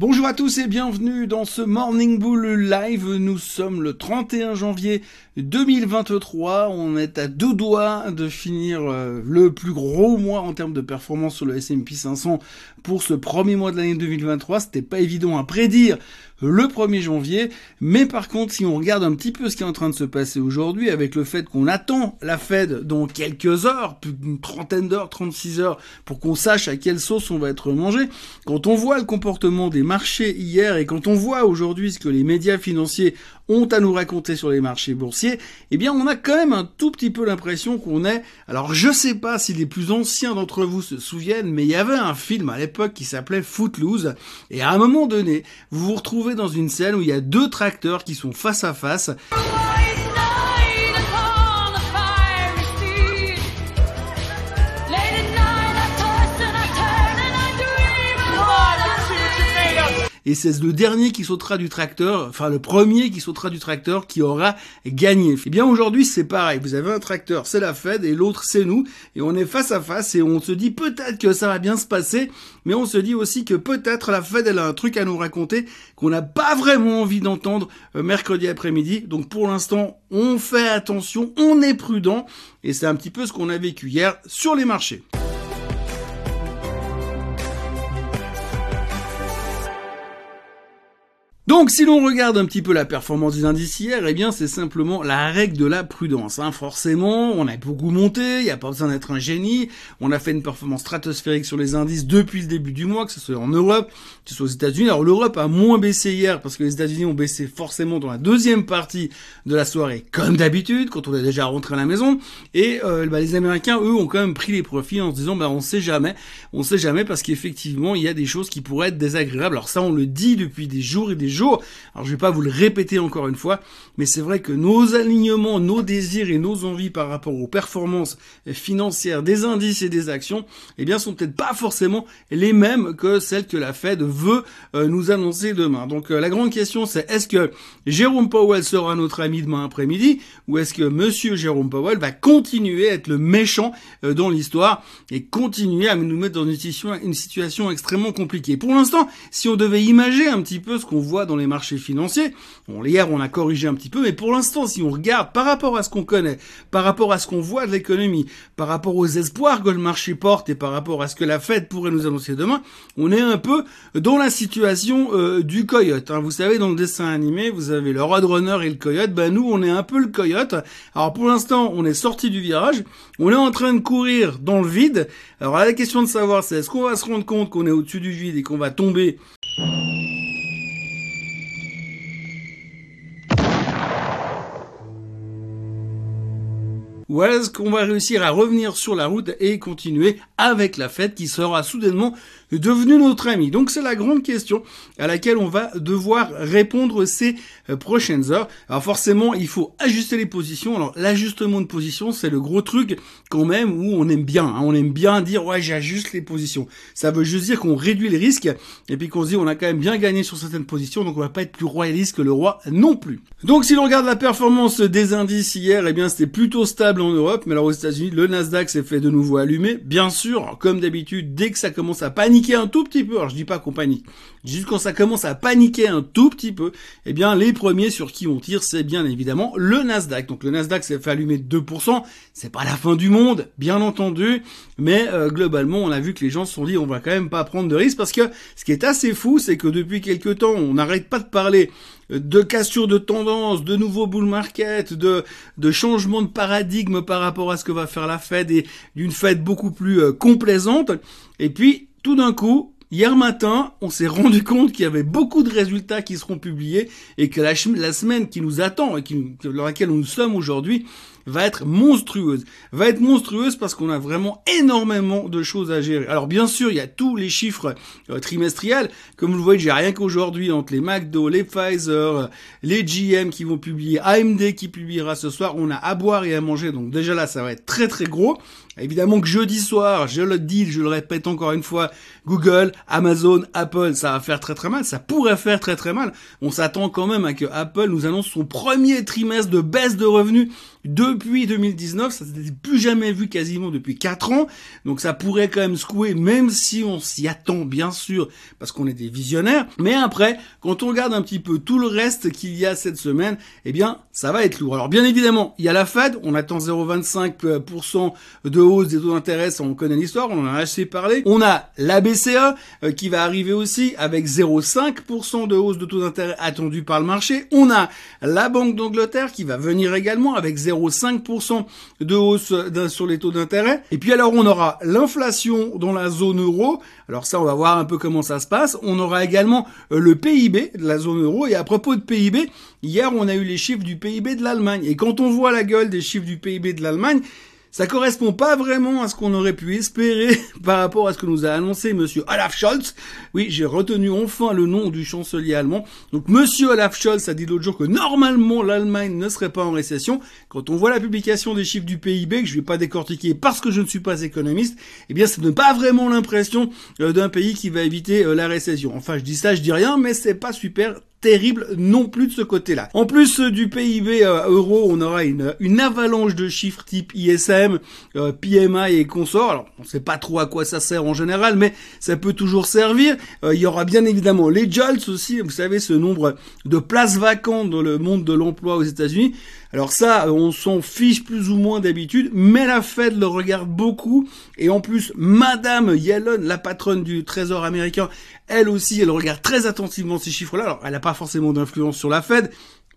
Bonjour à tous et bienvenue dans ce Morning Bull Live. Nous sommes le 31 janvier 2023. On est à deux doigts de finir euh, le plus gros mois en termes de performance sur le S&P 500 pour ce premier mois de l'année 2023. C'était pas évident à prédire le 1er janvier. Mais par contre, si on regarde un petit peu ce qui est en train de se passer aujourd'hui, avec le fait qu'on attend la Fed dans quelques heures, d'une trentaine d'heures, 36 heures, pour qu'on sache à quelle sauce on va être mangé, quand on voit le comportement des marchés hier et quand on voit aujourd'hui ce que les médias financiers ont à nous raconter sur les marchés boursiers, eh bien on a quand même un tout petit peu l'impression qu'on est, alors je sais pas si les plus anciens d'entre vous se souviennent, mais il y avait un film à l'époque qui s'appelait Footloose, et à un moment donné, vous vous retrouvez dans une scène où il y a deux tracteurs qui sont face à face. Et c'est le dernier qui sautera du tracteur, enfin le premier qui sautera du tracteur qui aura gagné. Eh bien aujourd'hui c'est pareil, vous avez un tracteur, c'est la Fed et l'autre c'est nous et on est face à face et on se dit peut-être que ça va bien se passer, mais on se dit aussi que peut-être la Fed elle a un truc à nous raconter qu'on n'a pas vraiment envie d'entendre euh, mercredi après-midi. Donc pour l'instant, on fait attention, on est prudent et c'est un petit peu ce qu'on a vécu hier sur les marchés. Donc si l'on regarde un petit peu la performance des indices hier, eh bien c'est simplement la règle de la prudence. Hein. Forcément, on a beaucoup monté, il n'y a pas besoin d'être un génie, on a fait une performance stratosphérique sur les indices depuis le début du mois, que ce soit en Europe, que ce soit aux États-Unis. Alors l'Europe a moins baissé hier parce que les États-Unis ont baissé forcément dans la deuxième partie de la soirée, comme d'habitude, quand on est déjà rentré à la maison. Et euh, bah, les Américains, eux, ont quand même pris les profits en se disant, bah on sait jamais, on sait jamais parce qu'effectivement il y a des choses qui pourraient être désagréables. Alors ça, on le dit depuis des jours et des jours. Alors je vais pas vous le répéter encore une fois, mais c'est vrai que nos alignements, nos désirs et nos envies par rapport aux performances financières des indices et des actions, eh bien sont peut-être pas forcément les mêmes que celles que la Fed veut euh, nous annoncer demain. Donc euh, la grande question c'est est-ce que Jérôme Powell sera notre ami demain après-midi ou est-ce que monsieur Jérôme Powell va continuer à être le méchant euh, dans l'histoire et continuer à nous mettre dans une situation, une situation extrêmement compliquée? Pour l'instant, si on devait imaginer un petit peu ce qu'on voit dans les marchés financiers. Hier, on a corrigé un petit peu, mais pour l'instant, si on regarde par rapport à ce qu'on connaît, par rapport à ce qu'on voit de l'économie, par rapport aux espoirs que le marché porte et par rapport à ce que la Fed pourrait nous annoncer demain, on est un peu dans la situation euh, du coyote. Hein. Vous savez, dans le dessin animé, vous avez le roadrunner et le coyote. Ben nous, on est un peu le coyote. Alors pour l'instant, on est sorti du virage, on est en train de courir dans le vide. Alors la question de savoir, c'est est-ce qu'on va se rendre compte qu'on est au-dessus du vide et qu'on va tomber? Ou est-ce qu'on va réussir à revenir sur la route et continuer avec la fête qui sera soudainement devenu notre ami Donc c'est la grande question à laquelle on va devoir répondre ces euh, prochaines heures. Alors forcément, il faut ajuster les positions. Alors l'ajustement de position, c'est le gros truc quand même où on aime bien. Hein. On aime bien dire ouais j'ajuste les positions. Ça veut juste dire qu'on réduit les risques et puis qu'on se dit on a quand même bien gagné sur certaines positions, donc on va pas être plus royaliste que le roi non plus. Donc si l'on regarde la performance des indices hier, eh bien c'était plutôt stable en Europe, mais alors aux États-Unis, le Nasdaq s'est fait de nouveau allumer. Bien sûr, comme d'habitude, dès que ça commence à paniquer un tout petit peu, alors je dis pas qu'on panique, juste quand ça commence à paniquer un tout petit peu, eh bien les premiers sur qui on tire, c'est bien évidemment le Nasdaq. Donc le Nasdaq s'est fait allumer de 2%, c'est pas la fin du monde, bien entendu, mais euh, globalement on a vu que les gens se sont dit on va quand même pas prendre de risques parce que ce qui est assez fou, c'est que depuis quelques temps on n'arrête pas de parler de cassure de tendance, de nouveaux bull market, de, de changement de paradigme par rapport à ce que va faire la Fed et d'une Fed beaucoup plus euh, complaisante. Et puis, tout d'un coup, Hier matin, on s'est rendu compte qu'il y avait beaucoup de résultats qui seront publiés et que la, semaine qui nous attend et qui, dans laquelle nous sommes aujourd'hui va être monstrueuse. Va être monstrueuse parce qu'on a vraiment énormément de choses à gérer. Alors bien sûr, il y a tous les chiffres euh, trimestriels. Comme vous le voyez, j'ai rien qu'aujourd'hui entre les McDo, les Pfizer, les GM qui vont publier, AMD qui publiera ce soir. On a à boire et à manger. Donc déjà là, ça va être très très gros. Évidemment que jeudi soir, je le dis, je le répète encore une fois, Google, Amazon, Apple, ça va faire très très mal, ça pourrait faire très très mal. On s'attend quand même à que Apple nous annonce son premier trimestre de baisse de revenus depuis 2019. Ça s'était plus jamais vu quasiment depuis 4 ans. Donc ça pourrait quand même secouer, même si on s'y attend bien sûr, parce qu'on est des visionnaires. Mais après, quand on regarde un petit peu tout le reste qu'il y a cette semaine, eh bien, ça va être lourd. Alors bien évidemment, il y a la Fed, on attend 0,25% de hausse des taux d'intérêt, on connaît l'histoire, on en a assez parlé. On a la BCE euh, qui va arriver aussi avec 0,5% de hausse de taux d'intérêt attendu par le marché. On a la Banque d'Angleterre qui va venir également avec 0,5% de hausse sur les taux d'intérêt. Et puis alors on aura l'inflation dans la zone euro. Alors ça, on va voir un peu comment ça se passe. On aura également euh, le PIB de la zone euro. Et à propos de PIB, hier on a eu les chiffres du PIB de l'Allemagne. Et quand on voit la gueule des chiffres du PIB de l'Allemagne, ça correspond pas vraiment à ce qu'on aurait pu espérer par rapport à ce que nous a annoncé monsieur Olaf Scholz. Oui, j'ai retenu enfin le nom du chancelier allemand. Donc monsieur Olaf Scholz a dit l'autre jour que normalement l'Allemagne ne serait pas en récession. Quand on voit la publication des chiffres du PIB que je vais pas décortiquer parce que je ne suis pas économiste, eh bien ça ne donne pas vraiment l'impression euh, d'un pays qui va éviter euh, la récession. Enfin, je dis ça, je dis rien, mais c'est pas super terrible non plus de ce côté-là. En plus euh, du PIB euh, euro, on aura une, une avalanche de chiffres type ISM, euh, PMI et consorts. Alors, on sait pas trop à quoi ça sert en général, mais ça peut toujours servir. il y aura bien évidemment les JOLTS aussi, vous savez, ce nombre de places vacantes dans le monde de l'emploi aux États-Unis. Alors ça, on s'en fiche plus ou moins d'habitude, mais la Fed le regarde beaucoup. Et en plus, Madame Yellen, la patronne du Trésor américain, elle aussi, elle regarde très attentivement ces chiffres-là. Alors, elle n'a pas forcément d'influence sur la Fed,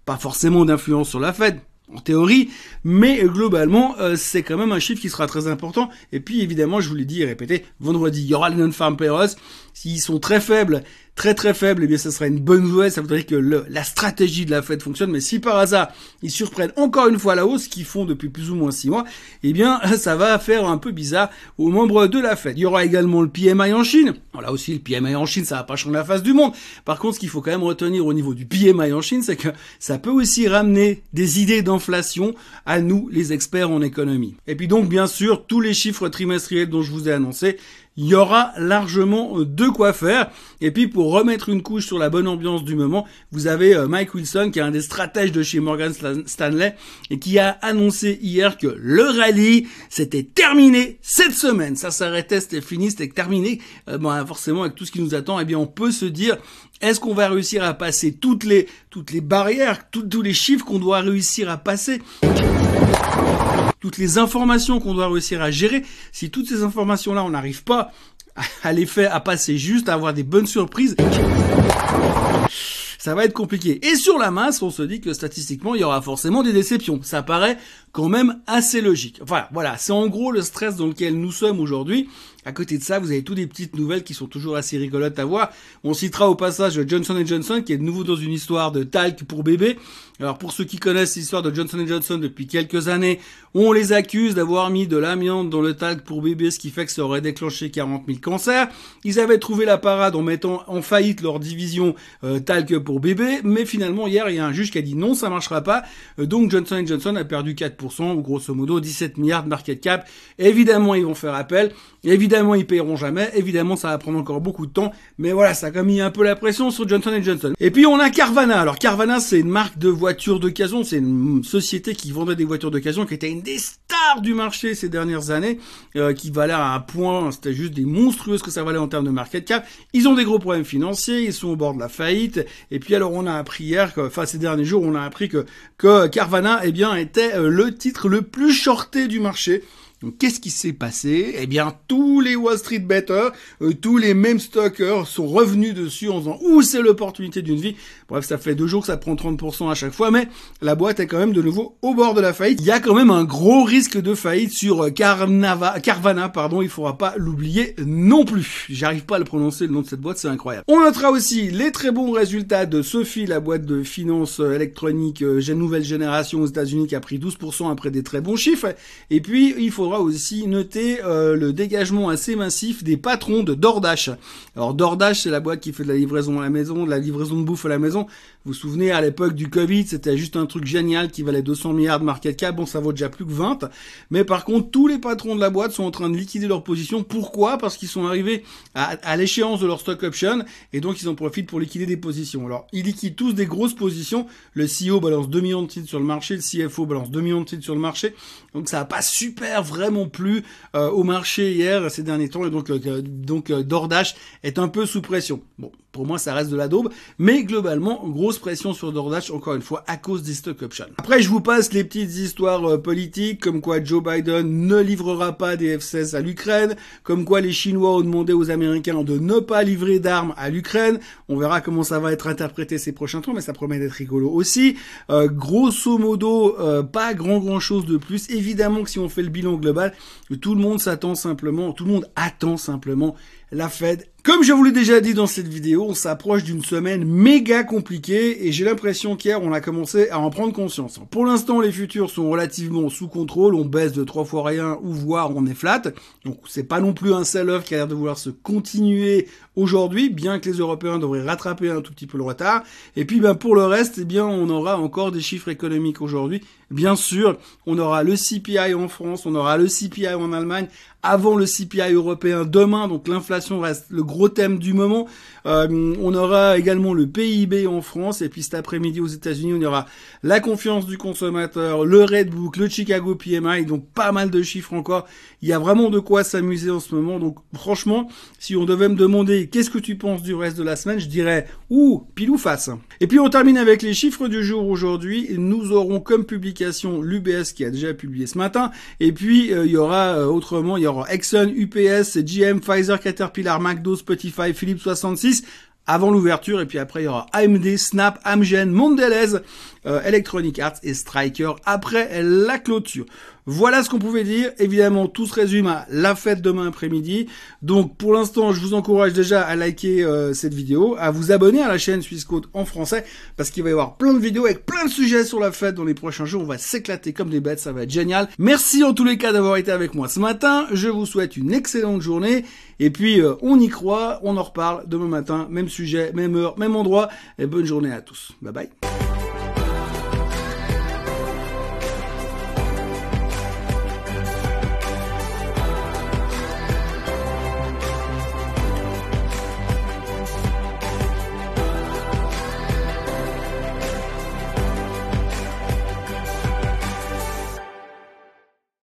pas forcément d'influence sur la Fed, en théorie, mais globalement, euh, c'est quand même un chiffre qui sera très important. Et puis, évidemment, je vous l'ai dit et répété, vendredi, il y aura les non-farm payrolls. S'ils sont très faibles, très très faible, eh bien ça sera une bonne nouvelle, ça voudrait que la stratégie de la Fed fonctionne, mais si par hasard ils surprennent encore une fois la hausse qu'ils font depuis plus ou moins six mois, eh bien ça va faire un peu bizarre aux membres de la Fed. Il y aura également le PMI en Chine. Là aussi, le PMI en Chine, ça va pas changer la face du monde. Par contre, ce qu'il faut quand même retenir au niveau du PMI en Chine, c'est que ça peut aussi ramener des idées d'inflation à nous, les experts en économie. Et puis donc, bien sûr, tous les chiffres trimestriels dont je vous ai annoncé, il y aura largement euh, de quoi faire. Et puis pour remettre une couche sur la bonne ambiance du moment, vous avez euh, Mike Wilson qui est un des stratèges de chez Morgan Stanley et qui a annoncé hier que le rallye c'était terminé cette semaine. Ça s'arrêtait, c'était fini, c'était terminé. Euh, bon, forcément avec tout ce qui nous attend, eh bien on peut se dire est-ce qu'on va réussir à passer toutes les toutes les barrières, tous les chiffres qu'on doit réussir à passer? Toutes les informations qu'on doit réussir à gérer, si toutes ces informations-là, on n'arrive pas à les faire, à passer juste, à avoir des bonnes surprises, ça va être compliqué. Et sur la masse, on se dit que statistiquement, il y aura forcément des déceptions. Ça paraît quand même assez logique. Enfin, voilà, c'est en gros le stress dans lequel nous sommes aujourd'hui. À côté de ça, vous avez toutes des petites nouvelles qui sont toujours assez rigolotes à voir. On citera au passage Johnson Johnson qui est de nouveau dans une histoire de talc pour bébé. Alors pour ceux qui connaissent l'histoire de Johnson Johnson depuis quelques années, on les accuse d'avoir mis de l'amiante dans le talc pour bébé, ce qui fait que ça aurait déclenché 40 000 cancers. Ils avaient trouvé la parade en mettant en faillite leur division euh, talc pour bébé, mais finalement hier il y a un juge qui a dit non, ça marchera pas. Euh, donc Johnson Johnson a perdu 4% ou grosso modo 17 milliards de market cap. Évidemment ils vont faire appel. Évidemment, ils paieront jamais. Évidemment, ça va prendre encore beaucoup de temps. Mais voilà, ça a quand même mis un peu la pression sur Johnson Johnson. Et puis, on a Carvana. Alors, Carvana, c'est une marque de voitures d'occasion. C'est une société qui vendait des voitures d'occasion, qui était une des stars du marché ces dernières années, euh, qui valait à un point, c'était juste des monstrueuses que ça valait en termes de market cap. Ils ont des gros problèmes financiers. Ils sont au bord de la faillite. Et puis, alors, on a appris hier, enfin, ces derniers jours, on a appris que, que Carvana, eh bien, était euh, le titre le plus shorté du marché. Donc qu'est-ce qui s'est passé? Eh bien, tous les Wall Street betters, euh, tous les mêmes stockers sont revenus dessus en disant ouh c'est l'opportunité d'une vie. Bref, ça fait deux jours que ça prend 30% à chaque fois, mais la boîte est quand même de nouveau au bord de la faillite. Il y a quand même un gros risque de faillite sur euh, Carnava, Carvana, pardon. Il faudra pas l'oublier non plus. J'arrive pas à le prononcer le nom de cette boîte, c'est incroyable. On notera aussi les très bons résultats de Sophie, la boîte de finances euh, électronique nouvelle génération aux États-Unis qui a pris 12% après des très bons chiffres. Et puis il faut aussi noté euh, le dégagement assez massif des patrons de DoorDash. Alors DoorDash, c'est la boîte qui fait de la livraison à la maison, de la livraison de bouffe à la maison. Vous vous souvenez, à l'époque du Covid, c'était juste un truc génial qui valait 200 milliards de market cap. Bon, ça vaut déjà plus que 20. Mais par contre, tous les patrons de la boîte sont en train de liquider leur position. Pourquoi? Parce qu'ils sont arrivés à, l'échéance de leur stock option et donc ils en profitent pour liquider des positions. Alors, ils liquident tous des grosses positions. Le CEO balance 2 millions de titres sur le marché, le CFO balance 2 millions de titres sur le marché. Donc ça n'a pas super vraiment plu euh, au marché hier ces derniers temps et donc euh, donc euh, DoorDash est un peu sous pression. Bon, pour moi ça reste de la daube, mais globalement grosse pression sur DoorDash encore une fois à cause des stock options. Après je vous passe les petites histoires politiques comme quoi Joe Biden ne livrera pas des F-16 à l'Ukraine, comme quoi les Chinois ont demandé aux Américains de ne pas livrer d'armes à l'Ukraine. On verra comment ça va être interprété ces prochains temps, mais ça promet d'être rigolo aussi. grosso modo, pas grand grand chose de plus. Évidemment que si on fait le bilan global, tout le monde s'attend simplement, tout le monde attend simplement la Fed. Comme je vous l'ai déjà dit dans cette vidéo, on s'approche d'une semaine méga compliquée et j'ai l'impression qu'hier on a commencé à en prendre conscience. Pour l'instant, les futurs sont relativement sous contrôle, on baisse de trois fois rien ou voire on est flat. Donc c'est pas non plus un sell-off qui a l'air de vouloir se continuer aujourd'hui, bien que les Européens devraient rattraper un tout petit peu le retard. Et puis ben pour le reste, eh bien on aura encore des chiffres économiques aujourd'hui. Bien sûr, on aura le CPI en France, on aura le CPI en Allemagne, avant le CPI européen demain, donc l'inflation reste le gros thème du moment. Euh, on aura également le PIB en France, et puis cet après-midi aux États-Unis, on aura la confiance du consommateur, le Redbook, le Chicago PMI, donc pas mal de chiffres encore. Il y a vraiment de quoi s'amuser en ce moment. Donc franchement, si on devait me demander qu'est-ce que tu penses du reste de la semaine, je dirais ouh, pile ou face. Et puis on termine avec les chiffres du jour aujourd'hui. Nous aurons comme publication l'UBS qui a déjà publié ce matin, et puis euh, il y aura euh, autrement, il y aura Exxon, UPS, GM, Pfizer, Caterpillar, McDo, Spotify, Philips 66 avant l'ouverture et puis après il y aura AMD, Snap, Amgen, Mondelez, euh, Electronic Arts et Striker après la clôture. Voilà ce qu'on pouvait dire. Évidemment, tout se résume à la fête demain après-midi. Donc pour l'instant, je vous encourage déjà à liker euh, cette vidéo, à vous abonner à la chaîne Suisse en français, parce qu'il va y avoir plein de vidéos avec plein de sujets sur la fête dans les prochains jours. On va s'éclater comme des bêtes, ça va être génial. Merci en tous les cas d'avoir été avec moi ce matin. Je vous souhaite une excellente journée. Et puis euh, on y croit, on en reparle demain matin, même sujet, même heure, même endroit. Et bonne journée à tous. Bye bye.